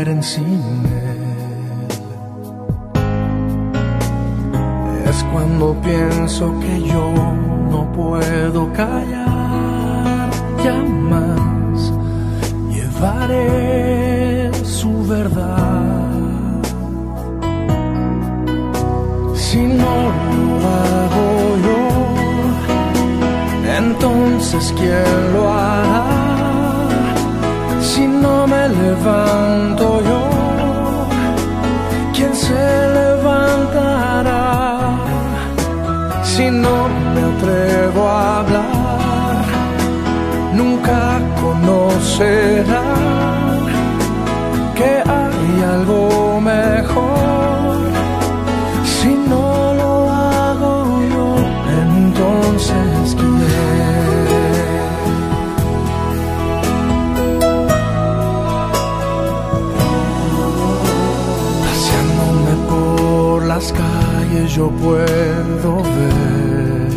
Mueren sin. Es cuando pienso que yo no puedo callar ya más. Llevaré su verdad. Si no lo hago yo, entonces ¿quién lo hará? No me levanto yo, ¿quién se levantará? Si no me atrevo a hablar, nunca conocerán que hay algo yo puedo ver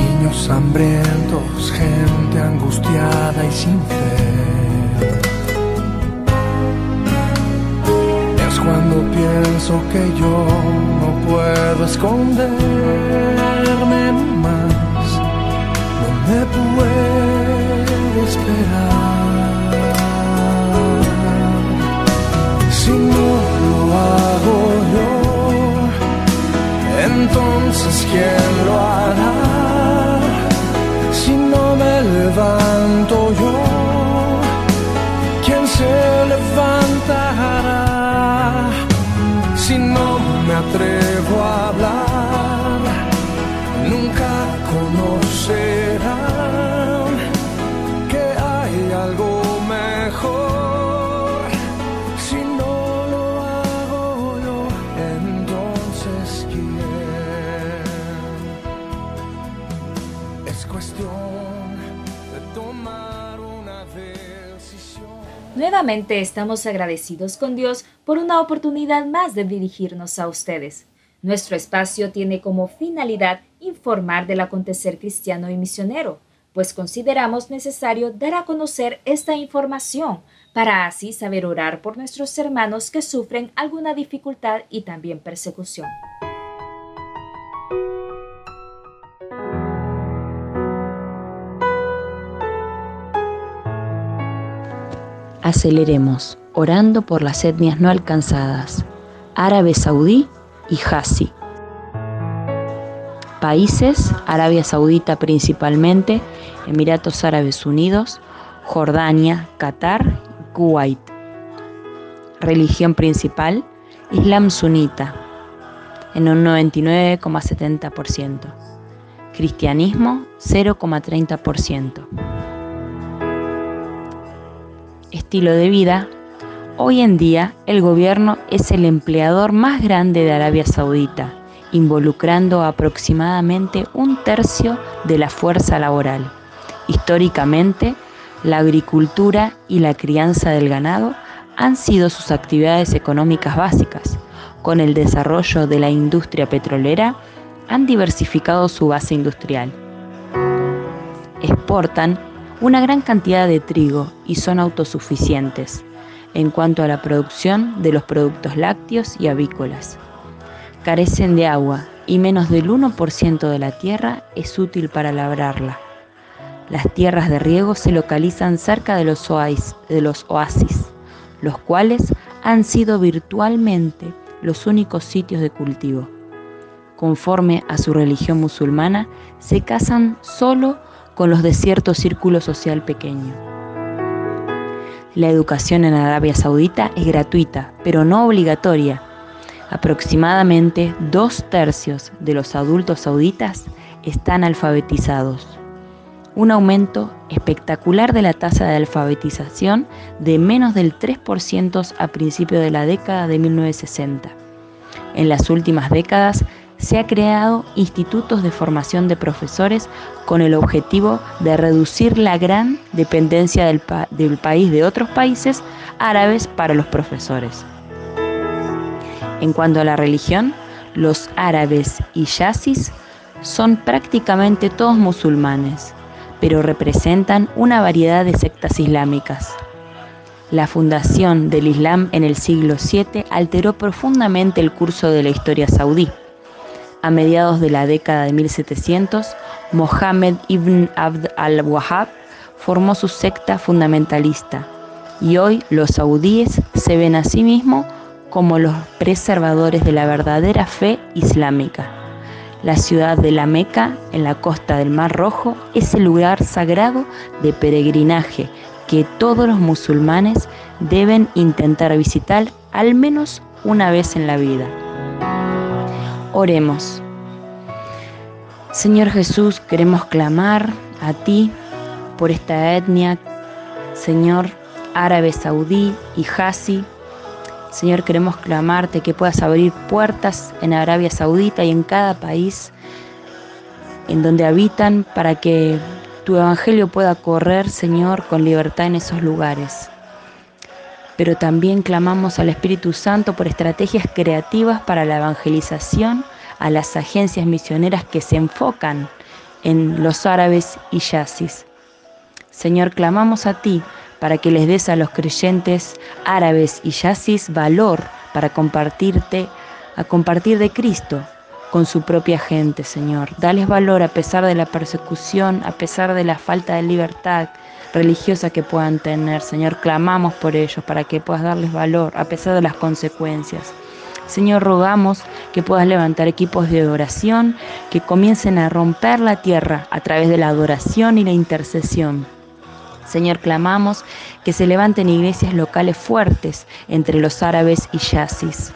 niños hambrientos, gente angustiada y sin fe. Es cuando pienso que yo no puedo esconderme Si no me atrevo a hablar, Nuevamente estamos agradecidos con Dios por una oportunidad más de dirigirnos a ustedes. Nuestro espacio tiene como finalidad informar del acontecer cristiano y misionero, pues consideramos necesario dar a conocer esta información para así saber orar por nuestros hermanos que sufren alguna dificultad y también persecución. Aceleremos, orando por las etnias no alcanzadas, Árabe Saudí y Hasi. Países, Arabia Saudita principalmente, Emiratos Árabes Unidos, Jordania, Qatar Kuwait. Religión principal, Islam sunita, en un 99,70%. Cristianismo, 0,30%. Estilo de vida, hoy en día el gobierno es el empleador más grande de Arabia Saudita, involucrando aproximadamente un tercio de la fuerza laboral. Históricamente, la agricultura y la crianza del ganado han sido sus actividades económicas básicas. Con el desarrollo de la industria petrolera, han diversificado su base industrial. Exportan una gran cantidad de trigo y son autosuficientes en cuanto a la producción de los productos lácteos y avícolas. Carecen de agua y menos del 1% de la tierra es útil para labrarla. Las tierras de riego se localizan cerca de los, de los oasis, los cuales han sido virtualmente los únicos sitios de cultivo. Conforme a su religión musulmana, se casan solo con los de cierto círculo social pequeño. La educación en Arabia Saudita es gratuita, pero no obligatoria. Aproximadamente dos tercios de los adultos sauditas están alfabetizados. Un aumento espectacular de la tasa de alfabetización de menos del 3% a principios de la década de 1960. En las últimas décadas se ha creado institutos de formación de profesores con el objetivo de reducir la gran dependencia del, del, país de otros países árabes para los profesores. En cuanto a la religión, los árabes y yazis son prácticamente todos musulmanes, pero representan una variedad de sectas islámicas. La fundación del Islam en el siglo VII alteró profundamente el curso de la historia saudí. A mediados de la década de 1700, Mohammed ibn Abd al-Wahhab formó su secta fundamentalista y hoy los saudíes se ven a sí mismos como los preservadores de la verdadera fe islámica. La ciudad de la Meca, en la costa del Mar Rojo, es el lugar sagrado de peregrinaje que todos los musulmanes deben intentar visitar al menos una vez en la vida. Oremos. Señor Jesús, queremos clamar a ti por esta etnia, Señor árabe saudí y jazi. Señor, queremos clamarte que puedas abrir puertas en Arabia Saudita y en cada país en donde habitan para que tu evangelio pueda correr, Señor, con libertad en esos lugares pero también clamamos al Espíritu Santo por estrategias creativas para la evangelización a las agencias misioneras que se enfocan en los árabes y yazis. Señor, clamamos a ti para que les des a los creyentes árabes y yazis valor para compartirte, a compartir de Cristo con su propia gente, Señor. Dales valor a pesar de la persecución, a pesar de la falta de libertad, religiosa que puedan tener. Señor, clamamos por ellos para que puedas darles valor a pesar de las consecuencias. Señor, rogamos que puedas levantar equipos de oración que comiencen a romper la tierra a través de la adoración y la intercesión. Señor, clamamos que se levanten iglesias locales fuertes entre los árabes y yazis.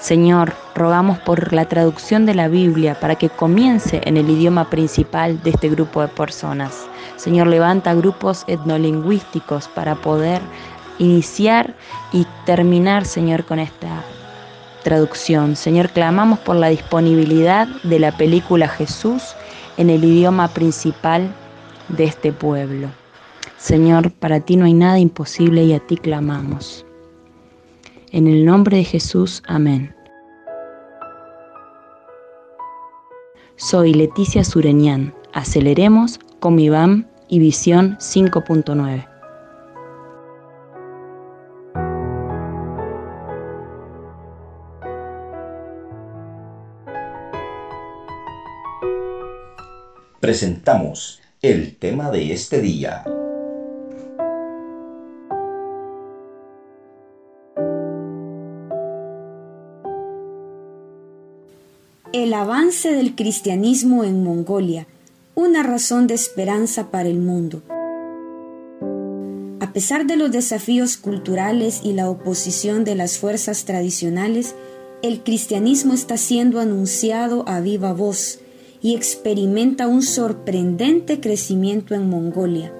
Señor, rogamos por la traducción de la Biblia para que comience en el idioma principal de este grupo de personas. Señor, levanta grupos etnolingüísticos para poder iniciar y terminar, Señor, con esta traducción. Señor, clamamos por la disponibilidad de la película Jesús en el idioma principal de este pueblo. Señor, para ti no hay nada imposible y a ti clamamos. En el nombre de Jesús, amén. Soy Leticia Sureñán. Aceleremos con mi y Visión 5.9. Presentamos el tema de este día. El avance del cristianismo en Mongolia, una razón de esperanza para el mundo. A pesar de los desafíos culturales y la oposición de las fuerzas tradicionales, el cristianismo está siendo anunciado a viva voz y experimenta un sorprendente crecimiento en Mongolia.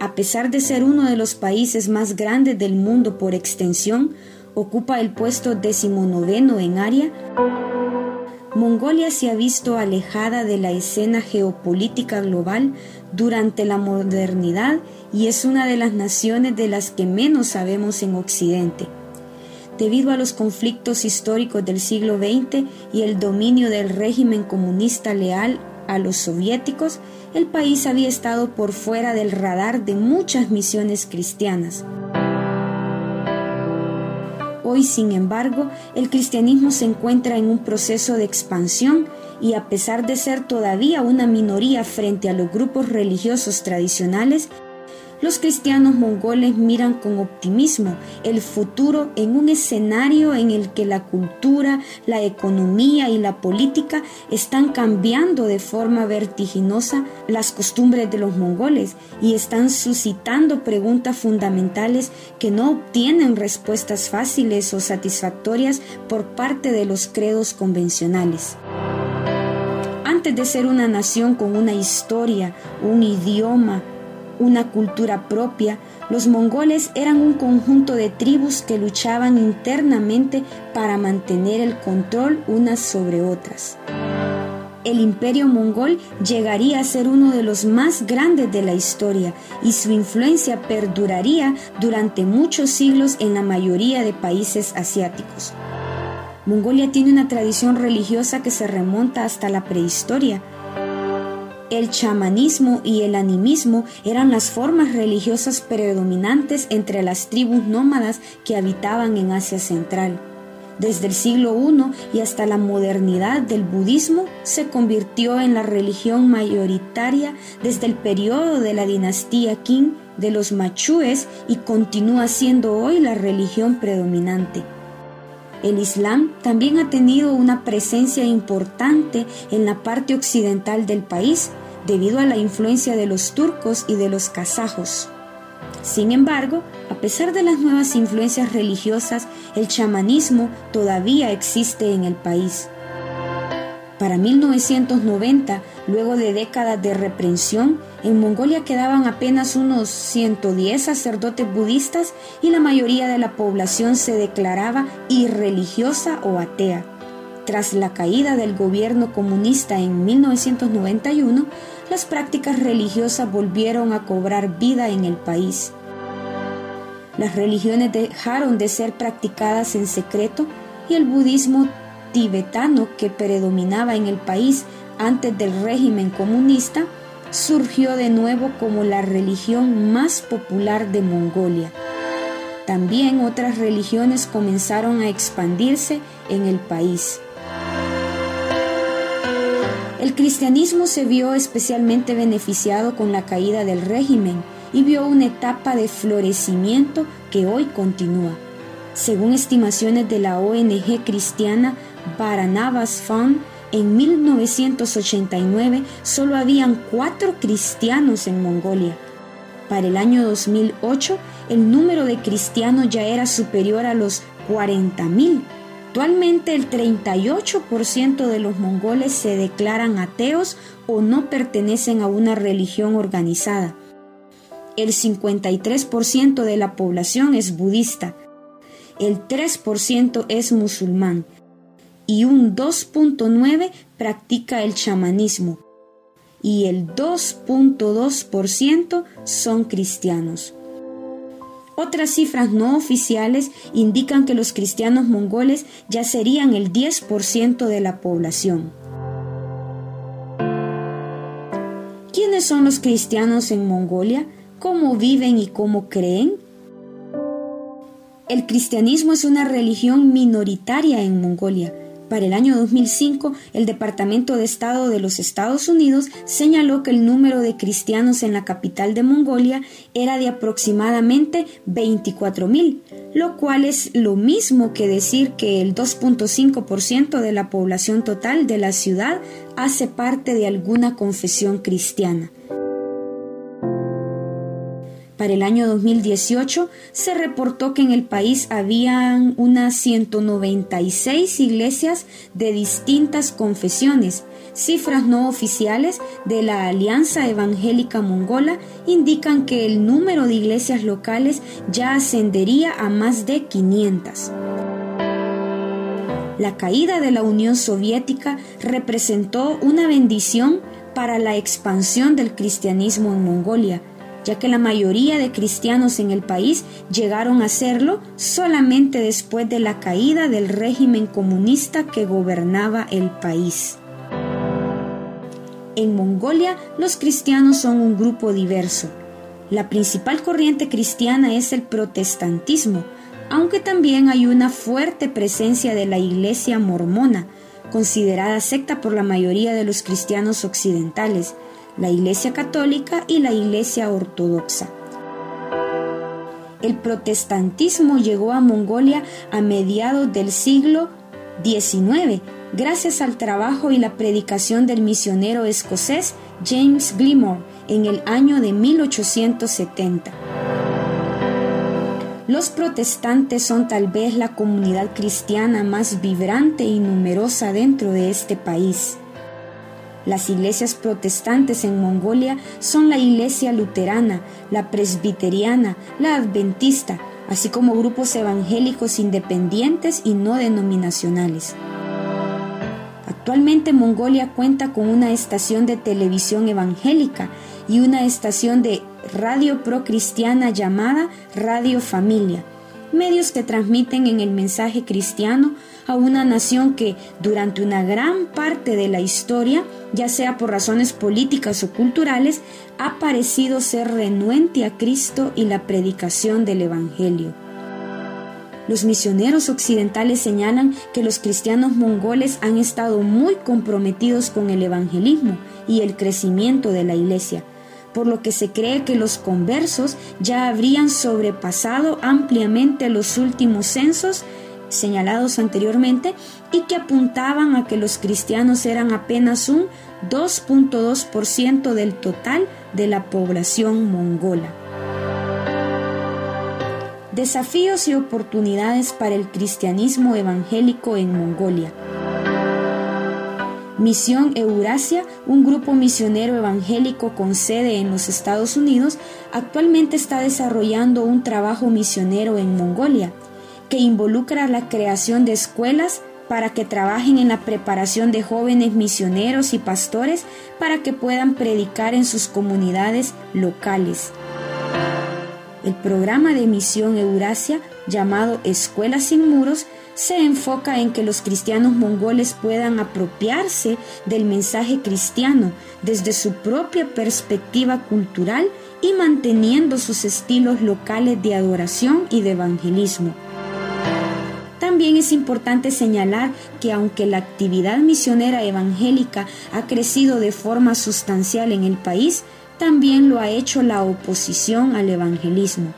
A pesar de ser uno de los países más grandes del mundo por extensión, ocupa el puesto decimonoveno en área, Mongolia se ha visto alejada de la escena geopolítica global durante la modernidad y es una de las naciones de las que menos sabemos en Occidente. Debido a los conflictos históricos del siglo XX y el dominio del régimen comunista leal a los soviéticos, el país había estado por fuera del radar de muchas misiones cristianas. Hoy, sin embargo, el cristianismo se encuentra en un proceso de expansión y a pesar de ser todavía una minoría frente a los grupos religiosos tradicionales, los cristianos mongoles miran con optimismo el futuro en un escenario en el que la cultura, la economía y la política están cambiando de forma vertiginosa las costumbres de los mongoles y están suscitando preguntas fundamentales que no obtienen respuestas fáciles o satisfactorias por parte de los credos convencionales. Antes de ser una nación con una historia, un idioma, una cultura propia, los mongoles eran un conjunto de tribus que luchaban internamente para mantener el control unas sobre otras. El imperio mongol llegaría a ser uno de los más grandes de la historia y su influencia perduraría durante muchos siglos en la mayoría de países asiáticos. Mongolia tiene una tradición religiosa que se remonta hasta la prehistoria, el chamanismo y el animismo eran las formas religiosas predominantes entre las tribus nómadas que habitaban en Asia Central. Desde el siglo I y hasta la modernidad del budismo se convirtió en la religión mayoritaria desde el periodo de la dinastía Qing de los Machúes y continúa siendo hoy la religión predominante. El Islam también ha tenido una presencia importante en la parte occidental del país, debido a la influencia de los turcos y de los kazajos. Sin embargo, a pesar de las nuevas influencias religiosas, el chamanismo todavía existe en el país. Para 1990, luego de décadas de reprensión, en Mongolia quedaban apenas unos 110 sacerdotes budistas y la mayoría de la población se declaraba irreligiosa o atea. Tras la caída del gobierno comunista en 1991, las prácticas religiosas volvieron a cobrar vida en el país. Las religiones dejaron de ser practicadas en secreto y el budismo tibetano que predominaba en el país antes del régimen comunista surgió de nuevo como la religión más popular de Mongolia. También otras religiones comenzaron a expandirse en el país. El cristianismo se vio especialmente beneficiado con la caída del régimen y vio una etapa de florecimiento que hoy continúa. Según estimaciones de la ONG cristiana Baranavas Fund, en 1989 solo habían cuatro cristianos en Mongolia. Para el año 2008, el número de cristianos ya era superior a los 40.000 Actualmente el 38% de los mongoles se declaran ateos o no pertenecen a una religión organizada. El 53% de la población es budista, el 3% es musulmán y un 2.9% practica el chamanismo y el 2.2% son cristianos. Otras cifras no oficiales indican que los cristianos mongoles ya serían el 10% de la población. ¿Quiénes son los cristianos en Mongolia? ¿Cómo viven y cómo creen? El cristianismo es una religión minoritaria en Mongolia para el año 2005, el Departamento de Estado de los Estados Unidos señaló que el número de cristianos en la capital de Mongolia era de aproximadamente 24.000, lo cual es lo mismo que decir que el 2.5% de la población total de la ciudad hace parte de alguna confesión cristiana. Para el año 2018 se reportó que en el país habían unas 196 iglesias de distintas confesiones. Cifras no oficiales de la Alianza Evangélica Mongola indican que el número de iglesias locales ya ascendería a más de 500. La caída de la Unión Soviética representó una bendición para la expansión del cristianismo en Mongolia, ya que la mayoría de cristianos en el país llegaron a serlo solamente después de la caída del régimen comunista que gobernaba el país. En Mongolia los cristianos son un grupo diverso. La principal corriente cristiana es el protestantismo, aunque también hay una fuerte presencia de la iglesia mormona, considerada secta por la mayoría de los cristianos occidentales, la iglesia católica y la iglesia ortodoxa. El protestantismo llegó a Mongolia a mediados del siglo XIX, gracias al trabajo y la predicación del misionero escocés James Gilmore en el año de 1870. Los protestantes son tal vez la comunidad cristiana más vibrante y numerosa dentro de este país. Las iglesias protestantes en Mongolia son la iglesia luterana, la presbiteriana, la adventista, así como grupos evangélicos independientes y no denominacionales. Actualmente Mongolia cuenta con una estación de televisión evangélica y una estación de radio pro-cristiana llamada Radio Familia, medios que transmiten en el mensaje cristiano a una nación que durante una gran parte de la historia, ya sea por razones políticas o culturales, ha parecido ser renuente a Cristo y la predicación del Evangelio. Los misioneros occidentales señalan que los cristianos mongoles han estado muy comprometidos con el evangelismo y el crecimiento de la iglesia, por lo que se cree que los conversos ya habrían sobrepasado ampliamente los últimos censos señalados anteriormente y que apuntaban a que los cristianos eran apenas un 2.2% del total de la población mongola. Desafíos y oportunidades para el cristianismo evangélico en Mongolia. Misión Eurasia, un grupo misionero evangélico con sede en los Estados Unidos, actualmente está desarrollando un trabajo misionero en Mongolia que involucra la creación de escuelas para que trabajen en la preparación de jóvenes misioneros y pastores para que puedan predicar en sus comunidades locales. El programa de misión Eurasia, llamado Escuela sin Muros, se enfoca en que los cristianos mongoles puedan apropiarse del mensaje cristiano desde su propia perspectiva cultural y manteniendo sus estilos locales de adoración y de evangelismo. También es importante señalar que aunque la actividad misionera evangélica ha crecido de forma sustancial en el país, también lo ha hecho la oposición al evangelismo.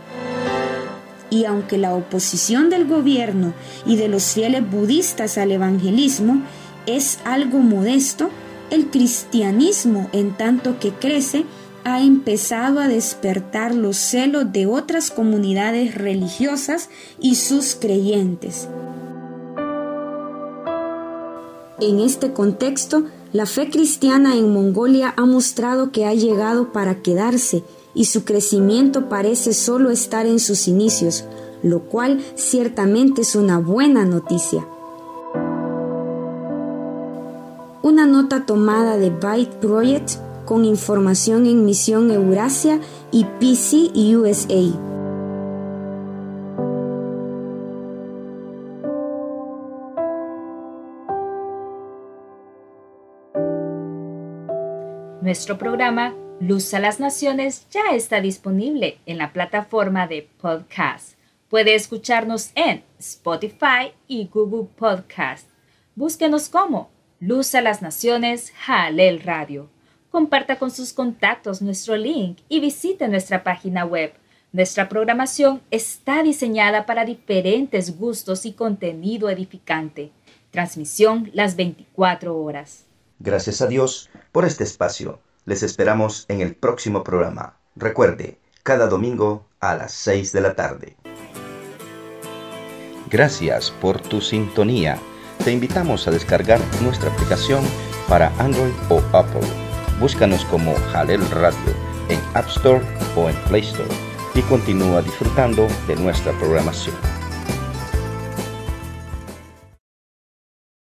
Y aunque la oposición del gobierno y de los fieles budistas al evangelismo es algo modesto, el cristianismo, en tanto que crece, ha empezado a despertar los celos de otras comunidades religiosas y sus creyentes. En este contexto, la fe cristiana en Mongolia ha mostrado que ha llegado para quedarse y su crecimiento parece solo estar en sus inicios, lo cual ciertamente es una buena noticia. Una nota tomada de Byte Project con información en Misión Eurasia y PC USA. Nuestro programa Luz a las Naciones ya está disponible en la plataforma de podcast. Puede escucharnos en Spotify y Google Podcast. Búsquenos como Luz a las Naciones Jalel Radio. Comparta con sus contactos nuestro link y visite nuestra página web. Nuestra programación está diseñada para diferentes gustos y contenido edificante. Transmisión las 24 horas. Gracias a Dios por este espacio. Les esperamos en el próximo programa. Recuerde, cada domingo a las 6 de la tarde. Gracias por tu sintonía. Te invitamos a descargar nuestra aplicación para Android o Apple. Búscanos como Jalel Radio en App Store o en Play Store y continúa disfrutando de nuestra programación.